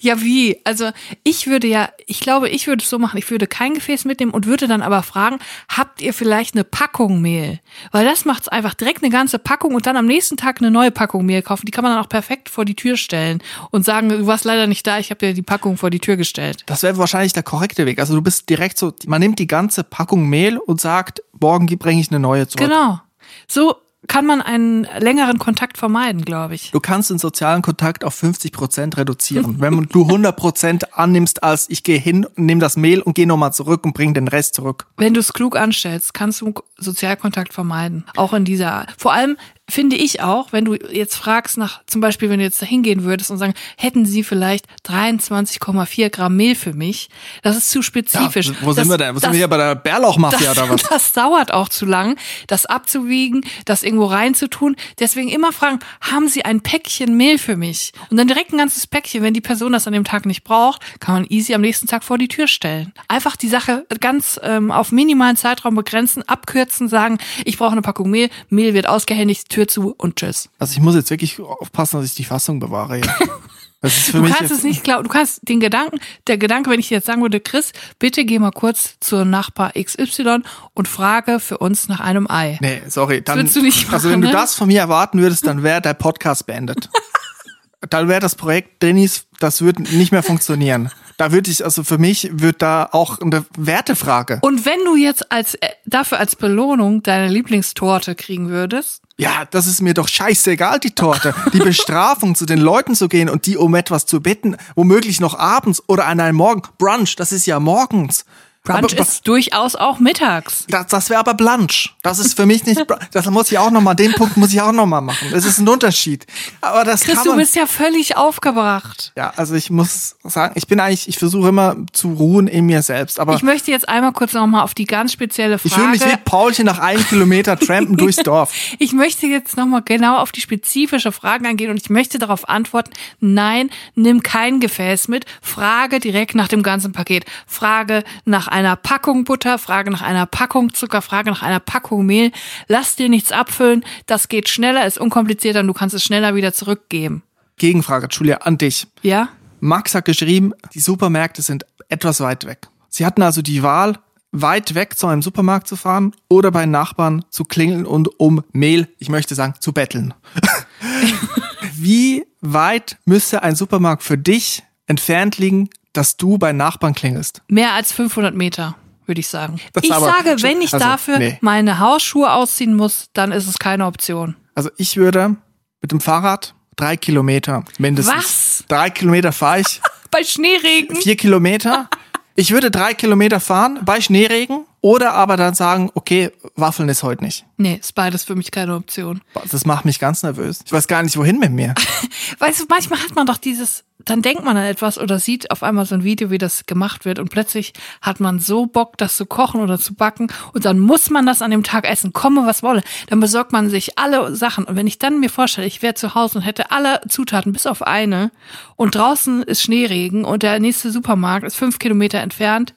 Ja, wie? Also ich würde ja, ich glaube, ich würde es so machen, ich würde kein Gefäß mitnehmen und würde dann aber fragen, habt ihr vielleicht eine Packung Mehl? Weil das macht's einfach direkt eine ganze Packung und dann am nächsten Tag eine neue Packung Mehl kaufen. Die kann man dann auch perfekt vor die Tür stellen und sagen, du warst leider nicht da, ich habe dir die Packung vor die Tür gestellt. Das wäre wahrscheinlich der korrekte Weg. Also du bist direkt so, man nimmt die ganze Packung Mehl und sagt, morgen bringe ich eine neue zurück. Genau. So kann man einen längeren Kontakt vermeiden, glaube ich. Du kannst den sozialen Kontakt auf 50 Prozent reduzieren. (laughs) Wenn du 100 Prozent annimmst, als ich gehe hin, nehme das Mehl und gehe nochmal zurück und bring den Rest zurück. Wenn du es klug anstellst, kannst du Sozialkontakt vermeiden. Auch in dieser, vor allem finde ich auch, wenn du jetzt fragst nach, zum Beispiel, wenn du jetzt da hingehen würdest und sagen, hätten sie vielleicht 23,4 Gramm Mehl für mich? Das ist zu spezifisch. wo das, sind wir denn? Wo das, sind wir hier bei der Bärlauchmafia (laughs) oder was? das dauert auch zu lang, das abzuwiegen, das irgendwo reinzutun. Deswegen immer fragen, haben Sie ein Päckchen Mehl für mich? Und dann direkt ein ganzes Päckchen, wenn die Person das an dem Tag nicht braucht, kann man easy am nächsten Tag vor die Tür stellen. Einfach die Sache ganz ähm, auf minimalen Zeitraum begrenzen, abkürzen, sagen, ich brauche eine Packung Mehl, Mehl wird ausgehändigt, Tür zu und tschüss. Also ich muss jetzt wirklich aufpassen, dass ich die Fassung bewahre. (laughs) Das Du kannst es nicht glauben, du kannst den Gedanken, der Gedanke, wenn ich dir jetzt sagen würde, Chris, bitte geh mal kurz zur Nachbar XY und frage für uns nach einem Ei. Nee, sorry. Dann, würdest du nicht also machen, wenn du ne? das von mir erwarten würdest, dann wäre der Podcast beendet. (laughs) dann wäre das Projekt Drinis, das würde nicht mehr funktionieren. Da würde ich, also für mich wird da auch eine Wertefrage. Und wenn du jetzt als äh, dafür als Belohnung deine Lieblingstorte kriegen würdest, Ja, das ist mir doch scheißegal, die Torte. Die Bestrafung, zu den Leuten zu gehen und die um etwas zu bitten, womöglich noch abends oder an einem Morgen. Brunch, das ist ja morgens. Brunch aber, ist durchaus auch mittags. Das, das wäre aber Blanche. Das ist für mich nicht. Das muss ich auch noch mal. Den Punkt muss ich auch noch mal machen. Das ist ein Unterschied. Aber das Chris, kann du man. bist ja völlig aufgebracht. Ja, also ich muss sagen, ich bin eigentlich, ich versuche immer zu ruhen in mir selbst. Aber Ich möchte jetzt einmal kurz nochmal auf die ganz spezielle ich fühle Frage. mich wie Paulchen nach einem Kilometer trampen durchs (laughs) Dorf. Ich möchte jetzt nochmal genau auf die spezifische Frage eingehen und ich möchte darauf antworten, nein, nimm kein Gefäß mit, frage direkt nach dem ganzen Paket. Frage nach einer Packung Butter, frage nach einer Packung Zucker, frage nach einer Packung Mehl. Lass dir nichts abfüllen, das geht schneller, ist unkomplizierter und du kannst es schneller wieder zurückgeben. Gegenfrage, Julia, an dich. Ja? Max hat geschrieben, die Supermärkte sind etwas weit weg. Sie hatten also die Wahl, weit weg zu einem Supermarkt zu fahren oder bei Nachbarn zu klingeln und um Mehl, ich möchte sagen, zu betteln. (laughs) Wie weit müsste ein Supermarkt für dich entfernt liegen, dass du bei Nachbarn klingelst? Mehr als 500 Meter, würde ich sagen. Das ich aber- sage, wenn ich also, dafür nee. meine Hausschuhe ausziehen muss, dann ist es keine Option. Also ich würde mit dem Fahrrad drei Kilometer mindestens. Was? Drei Kilometer fahre ich, (laughs) Bei Schneeregen? vier Kilometer. Ich würde drei Kilometer fahren bei Schneeregen oder aber dann sagen, okay, Waffeln ist heute nicht. Nee, ist beides für mich keine Option. Das macht mich ganz nervös. Ich weiß gar nicht, wohin mit mir. (laughs) Weißt du, manchmal hat man doch dieses, dann denkt man an etwas oder sieht auf einmal so ein Video, wie das gemacht wird und plötzlich hat man so Bock, das zu kochen oder zu backen und dann muss man das an dem Tag essen, komme was wolle. Dann besorgt man sich alle Sachen und wenn ich dann mir vorstelle, ich wäre zu Hause und hätte alle Zutaten bis auf eine und draußen ist Schneeregen und der nächste Supermarkt ist fünf Kilometer entfernt,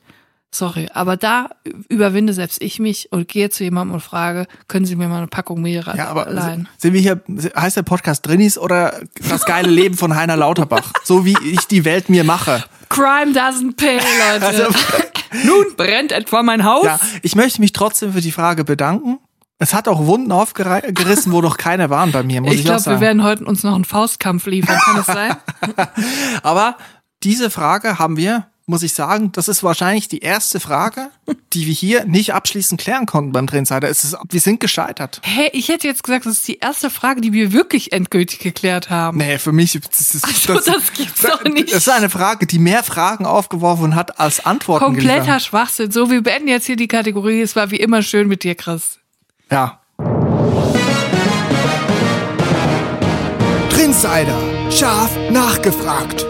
Sorry, aber da überwinde selbst ich mich und gehe zu jemandem und frage, können Sie mir mal eine Packung Mehl Ja, aber leihen? sind wir hier, heißt der Podcast Drinnies oder das geile Leben von Heiner Lauterbach? (laughs) So wie ich die Welt mir mache. Crime doesn't pay, Leute. (laughs) Also- (laughs) Nun brennt etwa mein Haus. Ja, ich möchte mich trotzdem für die Frage bedanken. Es hat auch Wunden aufgerissen, wo noch keine waren bei mir, muss ich, ich auch glaube, sagen. wir werden heute uns noch einen Faustkampf liefern, kann das sein? Aber diese Frage haben wir, muss ich sagen, das ist wahrscheinlich die erste Frage, die wir hier nicht abschließend klären konnten beim Trendseiter. Es ist, wir sind gescheitert. Hey, ich hätte jetzt gesagt, das ist die erste Frage, die wir wirklich endgültig geklärt haben. Nee, für mich das ist Also, das gibt's doch nicht. Das ist eine Frage, die mehr Fragen aufgeworfen hat als Antworten Kompletter geliefert. Schwachsinn. So, wir beenden jetzt hier die Kategorie. Es war wie immer schön mit dir, Chris. Ja. Trinsider. Scharf nachgefragt.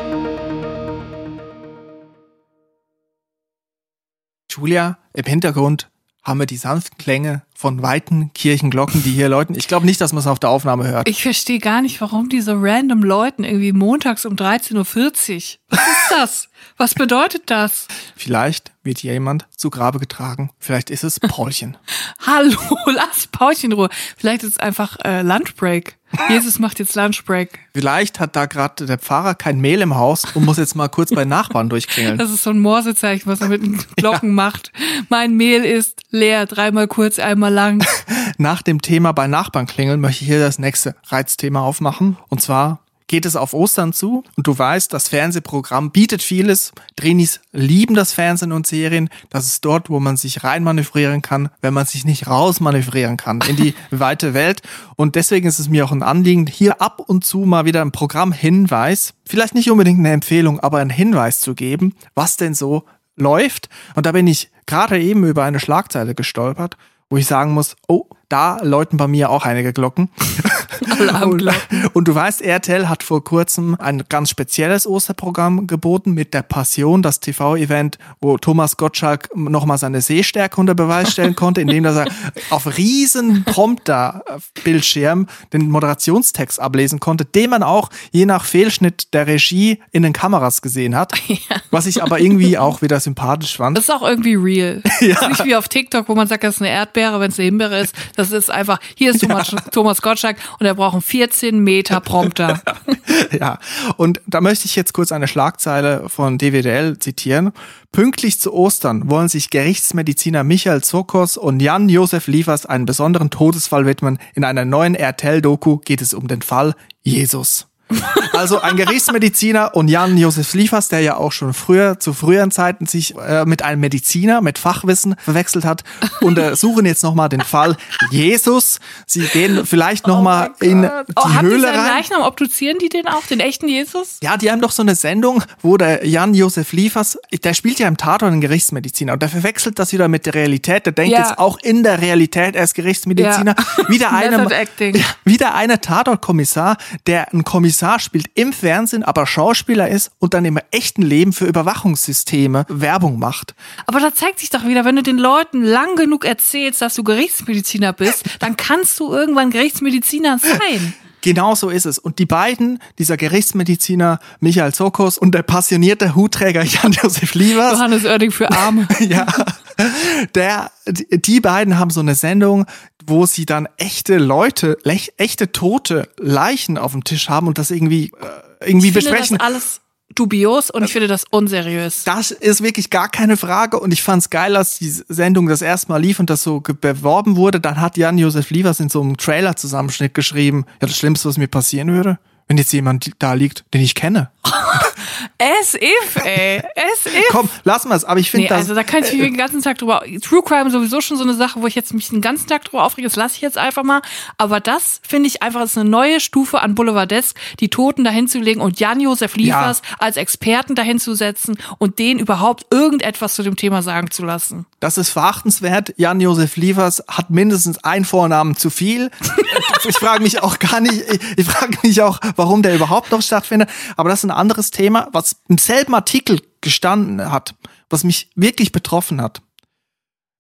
Julia, im Hintergrund haben wir die sanften Klänge von weiten Kirchenglocken, die hier läuten. Ich glaube nicht, dass man es auf der Aufnahme hört. Ich verstehe gar nicht, warum diese random Leuten irgendwie montags um 13.40 Uhr. Was ist das? Was bedeutet das? Vielleicht wird jemand zu Grabe getragen. Vielleicht ist es Paulchen. (laughs) Hallo, lass Paulchen Ruhe. Vielleicht ist es einfach äh, Lunchbreak. Jesus macht jetzt Lunchbreak. Vielleicht hat da gerade der Pfarrer kein Mehl im Haus und muss jetzt mal kurz bei Nachbarn durchklingeln. Das ist so ein Morsezeichen, was er mit den (laughs) Glocken macht. Mein Mehl ist leer, dreimal kurz, einmal lang. (laughs) Nach dem Thema bei Nachbarn klingeln möchte ich hier das nächste Reizthema aufmachen. Und zwar geht es auf Ostern zu und du weißt, das Fernsehprogramm bietet vieles. Drinis lieben das Fernsehen und Serien. Das ist dort, wo man sich reinmanövrieren kann, wenn man sich nicht rausmanövrieren kann in die (laughs) weite Welt. Und deswegen ist es mir auch ein Anliegen, hier ab und zu mal wieder ein Programmhinweis, vielleicht nicht unbedingt eine Empfehlung, aber einen Hinweis zu geben, was denn so läuft. Und da bin ich gerade eben über eine Schlagzeile gestolpert, wo ich sagen muss, oh, da läuten bei mir auch einige Glocken. (laughs) Alarmglocken. Und du weißt, RTL hat vor kurzem ein ganz spezielles Osterprogramm geboten mit der Passion, das TV-Event, wo Thomas Gottschalk nochmal seine Sehstärke unter Beweis stellen (laughs) konnte, indem er auf riesen Prompter-Bildschirm den Moderationstext ablesen konnte, den man auch je nach Fehlschnitt der Regie in den Kameras gesehen hat. (laughs) Was ich aber irgendwie auch wieder sympathisch fand. Das ist auch irgendwie real. (laughs) Das ist nicht wie auf TikTok, wo man sagt, das ist eine Erdbeere, wenn es eine Himbeere ist. Das ist einfach, hier ist Thomas, Thomas Gottschalk und er braucht einen 14 Meter Prompter. (laughs) Ja, und da möchte ich jetzt kurz eine Schlagzeile von DWDL zitieren. Pünktlich zu Ostern wollen sich Gerichtsmediziner Michael Zokos und Jan-Josef Liefers einen besonderen Todesfall widmen. In einer neuen RTL-Doku geht es um den Fall Jesus. Also ein Gerichtsmediziner und Jan-Josef Liefers, der ja auch schon früher, zu früheren Zeiten sich äh, mit einem Mediziner mit Fachwissen verwechselt hat, (laughs) untersuchen jetzt nochmal den Fall Jesus. Sie gehen vielleicht nochmal in die oh, haben die Höhle seinen rein. Leichnam? Obduzieren die den auch, den echten Jesus? Ja, die haben doch so eine Sendung, wo der Jan-Josef Liefers, der spielt ja im Tatort einen Gerichtsmediziner und der verwechselt das wieder mit der Realität. Der denkt Ja. jetzt auch in der Realität, er ist Gerichtsmediziner. Ja. Wieder eine, (laughs) Method acting. (laughs) Ja, wieder eine Tatortkommissar, der ein Kommissar spielt im Fernsehen, aber Schauspieler ist und dann im echten Leben für Überwachungssysteme Werbung macht. Aber da zeigt sich doch wieder, wenn du den Leuten lang genug erzählst, dass du Gerichtsmediziner bist, dann kannst du irgendwann Gerichtsmediziner sein. (laughs) Genau so ist es. Und die beiden, dieser Gerichtsmediziner Michael Zokos und der passionierte Hutträger (laughs) Jan-Josef Liefers, Johannes Oerding für Arme. (laughs) ja, der, die beiden haben so eine Sendung, wo sie dann echte Leute, lech, echte tote Leichen auf dem Tisch haben und das irgendwie, äh, irgendwie Ich finde besprechen. das alles dubios und ich finde das unseriös. Das ist wirklich gar keine Frage und ich fand's geil, als die Sendung das erste Mal lief und das so beworben wurde. Dann hat Jan-Josef Liefers in so einem Trailer-Zusammenschnitt geschrieben, ja, das Schlimmste, was mir passieren würde, wenn jetzt jemand da liegt, den ich kenne. (laughs) As if, ey. As if. Komm, lassen wir's. Aber ich finde Nee, das. also da kann ich mich den ganzen Tag drüber. True Crime sowieso schon so eine Sache, wo ich jetzt mich den ganzen Tag drüber aufrege. Das lasse ich jetzt einfach mal. Aber das finde ich einfach ist eine neue Stufe an Boulevardesk, die Toten dahin zu legen und Jan-Josef Liefers als Experten dahin zu setzen und den überhaupt irgendetwas zu dem Thema sagen zu lassen. Das ist verachtenswert. Jan-Josef Liefers hat mindestens einen Vornamen zu viel. (laughs) ich frage mich auch gar nicht, ich, ich frage mich auch, warum der überhaupt noch stattfindet. Aber das ist ein anderes Thema, was im selben Artikel gestanden hat, was mich wirklich betroffen hat,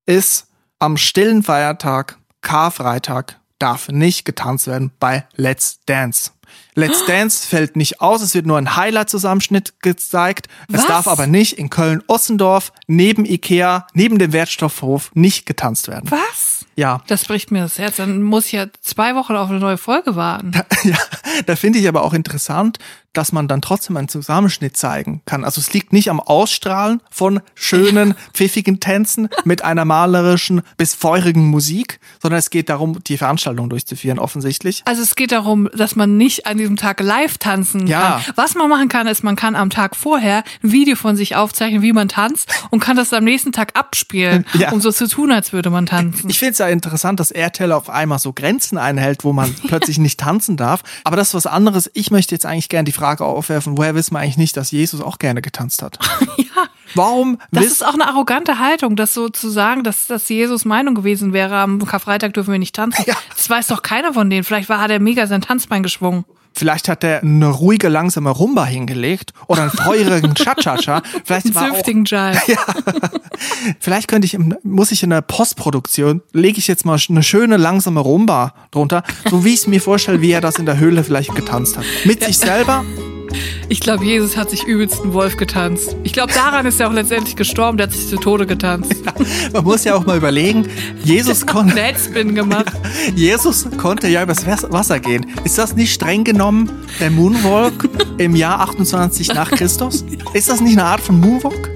ist am stillen Feiertag, Karfreitag, darf nicht getanzt werden bei Let's Dance. Let's (gasps) Dance fällt nicht aus, es wird nur ein Highlight-Zusammenschnitt gezeigt. Es Was? darf aber nicht in Köln-Ossendorf neben Ikea, neben dem Wertstoffhof nicht getanzt werden. Was? Ja, Das bricht mir das Herz. Dann muss ich ja zwei Wochen auf eine neue Folge warten. (laughs) ja, da finde ich aber auch interessant, dass man dann trotzdem einen Zusammenschnitt zeigen kann. Also es liegt nicht am Ausstrahlen von schönen, (laughs) pfiffigen Tänzen mit einer malerischen bis feurigen Musik, sondern es geht darum, die Veranstaltung durchzuführen, offensichtlich. Also es geht darum, dass man nicht an diesem Tag live tanzen Ja. kann. Was man machen kann, ist, man kann am Tag vorher ein Video von sich aufzeichnen, wie man tanzt und kann das am nächsten Tag abspielen, (laughs) Ja. um so zu tun, als würde man tanzen. Ich finde es ja interessant, dass RTL auf einmal so Grenzen einhält, wo man (laughs) plötzlich nicht tanzen darf. Aber das ist was anderes. Ich möchte jetzt eigentlich gerne die Frage aufwerfen, woher wissen wir eigentlich nicht, dass Jesus auch gerne getanzt hat? (laughs) ja. Warum Das ist auch eine arrogante Haltung, das so zu sagen, dass das Jesus Meinung gewesen wäre, am Karfreitag dürfen wir nicht tanzen. Ja. Das weiß doch keiner von denen. Vielleicht war, hat er mega sein Tanzbein geschwungen. Vielleicht hat er eine ruhige, langsame Rumba hingelegt oder einen feurigen (laughs) Cha-Cha-Cha. Vielleicht Einen war zünftigen Jive. (laughs) vielleicht könnte ich, muss ich in der Postproduktion, lege ich jetzt mal eine schöne, langsame Rumba drunter, so wie ich es mir vorstelle, wie er das in der Höhle vielleicht getanzt hat. Mit sich selber. Ich glaube, Jesus hat sich übelst einen Wolf getanzt. Ich glaube, daran ist er auch letztendlich gestorben. Der hat sich zu Tode getanzt. (laughs) Man muss ja auch mal überlegen, Jesus konnte, Headspin gemacht. (laughs) Jesus konnte ja übers Wasser gehen. Ist das nicht streng genommen der Moonwalk im Jahr 28 nach Christus? Ist das nicht eine Art von Moonwalk?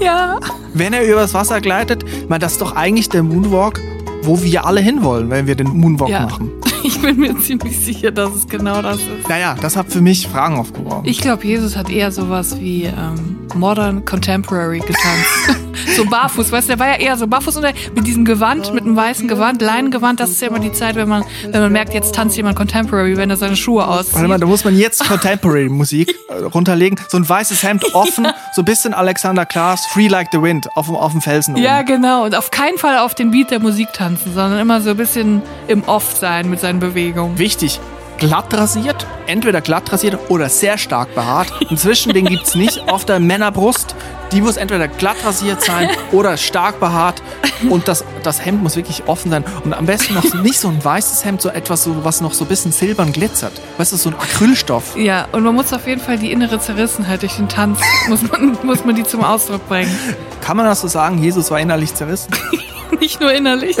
Ja. Wenn er übers Wasser gleitet, meine, das ist doch eigentlich der Moonwalk, wo wir alle hinwollen, wenn wir den Moonwalk Ja. machen. (laughs) Ich bin mir ziemlich sicher, dass es genau das ist. Naja, das hat für mich Fragen aufgeworfen. Ich glaube, Jesus hat eher sowas wie ähm, Modern Contemporary getanzt. (laughs) so barfuß, weißt du, der war ja eher so barfuß und mit diesem Gewand, mit einem weißen Gewand, Leinengewand, das ist ja immer die Zeit, wenn man, wenn man merkt, jetzt tanzt jemand Contemporary, wenn er seine Schuhe auszieht. Warte mal, da muss man jetzt Contemporary Musik äh, runterlegen. So ein weißes Hemd offen, so ein bisschen Alexander Klaas, Free Like the Wind, auf, dem- auf dem Felsen Ja, oben. genau. Und auf keinen Fall auf den Beat der Musik tanzen, sondern immer so ein bisschen im Off sein mit seinen Bewegungen. Wichtig, glatt rasiert, entweder glatt rasiert oder sehr stark behaart. Inzwischen den gibt's nicht auf der Männerbrust. Die muss entweder glatt rasiert sein (laughs) oder stark behaart. Und das, das Hemd muss wirklich offen sein. Und am besten noch nicht so ein weißes Hemd, so etwas, so, was noch so ein bisschen silbern glitzert. Weißt du, so ein Acrylstoff. Ja, und man muss auf jeden Fall die innere Zerrissenheit durch den Tanz, muss man, (laughs) muss man die zum Ausdruck bringen. Kann man das so sagen? Jesus war innerlich zerrissen? (laughs) Nicht nur innerlich.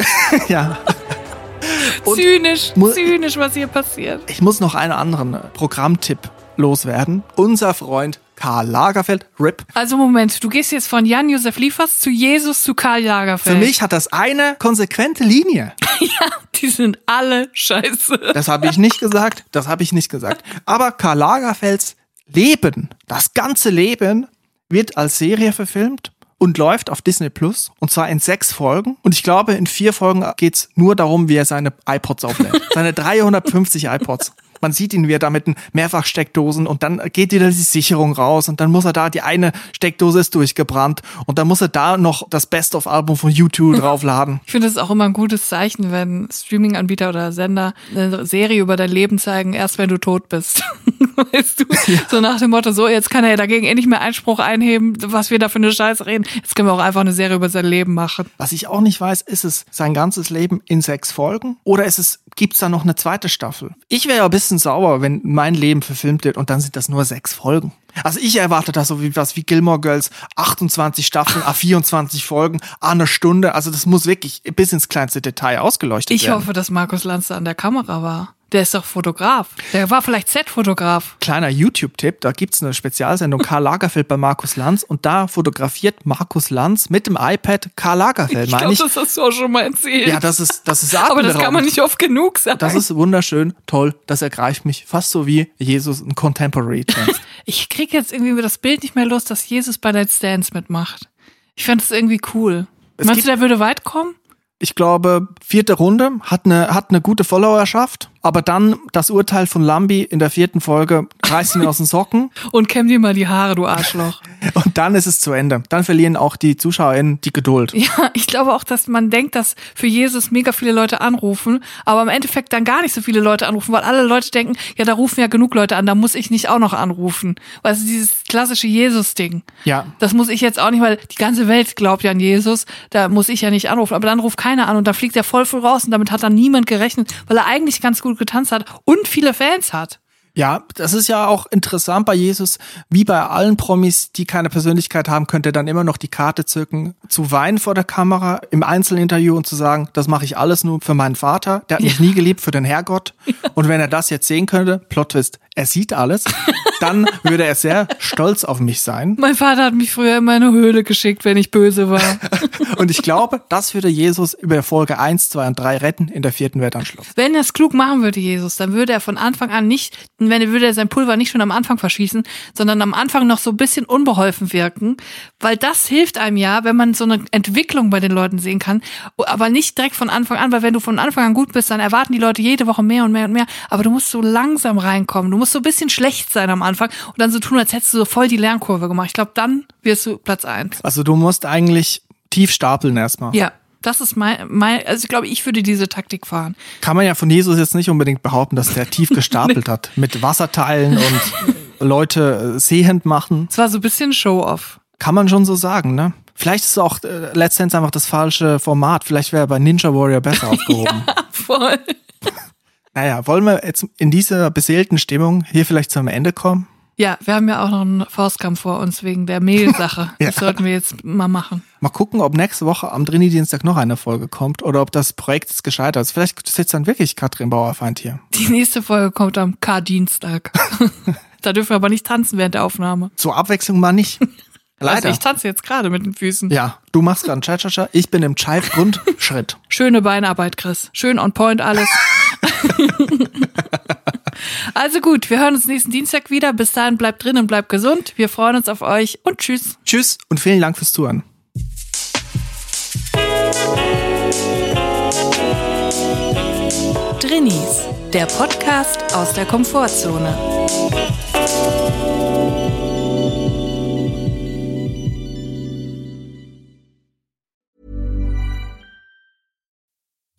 ja. Und zynisch, zynisch, was hier passiert. Ich muss noch einen anderen Programmtipp loswerden. Unser Freund Karl Lagerfeld, RIP. Also Moment, du gehst jetzt von Jan-Josef Liefers zu Jesus zu Karl Lagerfeld. Für mich hat das eine konsequente Linie. (laughs) Die sind alle scheiße. Das habe ich nicht gesagt, das habe ich nicht gesagt. Aber Karl Lagerfelds Leben, das ganze Leben, wird als Serie verfilmt und läuft auf Disney Plus. Und zwar in sechs Folgen. Und ich glaube, in vier Folgen geht's nur darum, wie er seine iPods auflädt. (laughs) Seine 350 iPods. Man sieht ihn, wie er da mit Mehrfachsteckdosen und dann geht wieder die Sicherung raus und dann muss er da, die eine Steckdose ist durchgebrannt und dann muss er da noch das Best-of-Album von YouTube (laughs) draufladen. Ich finde es auch immer ein gutes Zeichen, wenn Streaming-Anbieter oder Sender eine Serie über dein Leben zeigen, erst wenn du tot bist. (laughs) weißt du? So nach dem Motto, so, jetzt kann er dagegen endlich mehr Einspruch einheben, was wir da für eine Scheiße reden. Jetzt können wir auch einfach eine Serie über sein Leben machen. Was ich auch nicht weiß, ist es sein ganzes Leben in sechs Folgen oder ist es, gibt's da noch eine zweite Staffel? Ich wäre ja ein bisschen sauer, wenn mein Leben verfilmt wird und dann sind das nur sechs Folgen. Also ich erwarte da so wie was wie Gilmore Girls, 28 Staffeln, a 24 Folgen, a eine Stunde. Also das muss wirklich bis ins kleinste Detail ausgeleuchtet Ich werden. hoffe, dass Markus Lanz an der Kamera war. Der ist doch Fotograf. Der war vielleicht Set-Fotograf. Kleiner YouTube-Tipp, da gibt's eine Spezialsendung (laughs) Karl Lagerfeld bei Markus Lanz und da fotografiert Markus Lanz mit dem iPad Karl Lagerfeld, Ich glaube, das hast du auch schon mal erzählt. Ja, das ist, das ist (laughs) Aber das kann man nicht oft genug sagen. Das ist wunderschön, toll, das ergreift mich fast so wie Jesus ein Contemporary. (laughs) Ich krieg jetzt irgendwie das Bild nicht mehr los, dass Jesus bei Let's Dance mitmacht. Ich fand das irgendwie cool. Es Meinst du, gibt- der würde weit kommen? Ich glaube, vierte Runde, hat eine, hat eine gute Followerschaft, aber dann das Urteil von Lambi in der vierten Folge reißt ihn aus den Socken (laughs) Und kämm dir mal die Haare, du Arschloch. (laughs) und dann ist es zu Ende. Dann verlieren auch die ZuschauerInnen die Geduld. Ja, ich glaube auch, dass man denkt, dass für Jesus mega viele Leute anrufen, aber im Endeffekt dann gar nicht so viele Leute anrufen, weil alle Leute denken, ja, da rufen ja genug Leute an, da muss ich nicht auch noch anrufen. Weißt du, dieses klassische Jesus-Ding. Ja. Das muss ich jetzt auch nicht, weil die ganze Welt glaubt ja an Jesus. Da muss ich ja nicht anrufen. Aber dann ruft keiner an und da fliegt er voll früh raus und damit hat dann niemand gerechnet, weil er eigentlich ganz gut getanzt hat und viele Fans hat. Ja, das ist ja auch interessant bei Jesus. Wie bei allen Promis, die keine Persönlichkeit haben, könnte er dann immer noch die Karte zücken, zu weinen vor der Kamera im Einzelinterview und zu sagen, das mache ich alles nur für meinen Vater. Der hat mich nie geliebt, für den Herrgott. (laughs) Und wenn er das jetzt sehen könnte, Plot Twist, er sieht alles, dann würde er sehr stolz auf mich sein. (laughs) Mein Vater hat mich früher in meine Höhle geschickt, wenn ich böse war. (laughs) Und ich glaube, das würde Jesus über Folge 1, 2 und 3 retten in der vierten Weltanschluss. Wenn er es klug machen würde, Jesus, dann würde er von Anfang an nicht, wenn er würde er sein Pulver nicht schon am Anfang verschießen, sondern am Anfang noch so ein bisschen unbeholfen wirken, weil das hilft einem ja, wenn man so eine Entwicklung bei den Leuten sehen kann, aber nicht direkt von Anfang an, weil wenn du von Anfang an gut bist, dann erwarten die Leute jede Woche mehr und mehr und mehr, aber du musst so langsam reinkommen, du musst so ein bisschen schlecht sein am Anfang und dann so tun, als hättest du so voll die Lernkurve gemacht. Ich glaube, dann wirst du Platz eins. Also du musst eigentlich tief stapeln erstmal. Ja. Das ist mein, mein, also ich glaube, ich würde diese Taktik fahren. Kann man ja von Jesus jetzt nicht unbedingt behaupten, dass der tief (laughs) gestapelt hat. Mit Wasserteilen und Leute äh, sehend machen. Es war so ein bisschen Show-off. Kann man schon so sagen, ne? Vielleicht ist es auch äh, letztendlich einfach das falsche Format. Vielleicht wäre er bei Ninja Warrior besser (laughs) aufgehoben. Ja, voll. (laughs) Naja, wollen wir jetzt in dieser beseelten Stimmung hier vielleicht zum Ende kommen? Ja, wir haben ja auch noch einen Faustkampf vor uns wegen der Mehlsache. (laughs) Ja. Das sollten wir jetzt mal machen. Mal gucken, ob nächste Woche am Trini-Dienstag noch eine Folge kommt oder ob das Projekt jetzt gescheitert ist. Vielleicht sitzt dann wirklich Katrin Bauerfeind hier. Die nächste Folge kommt am K-Dienstag. (laughs) da dürfen wir aber nicht tanzen während der Aufnahme. Zur Abwechslung mal nicht. (laughs) Also Leider. ich tanze jetzt gerade mit den Füßen. Ja, du machst gerade einen Cha-Cha-Cha, ich bin im Chive-Grundschritt. Schöne Beinarbeit, Chris. Schön on point alles. (laughs) also gut, wir hören uns nächsten Dienstag wieder. Bis dahin bleibt drin und bleibt gesund. Wir freuen uns auf euch und tschüss. Tschüss und vielen Dank fürs Zuhören. Drinnies, der Podcast aus der Komfortzone.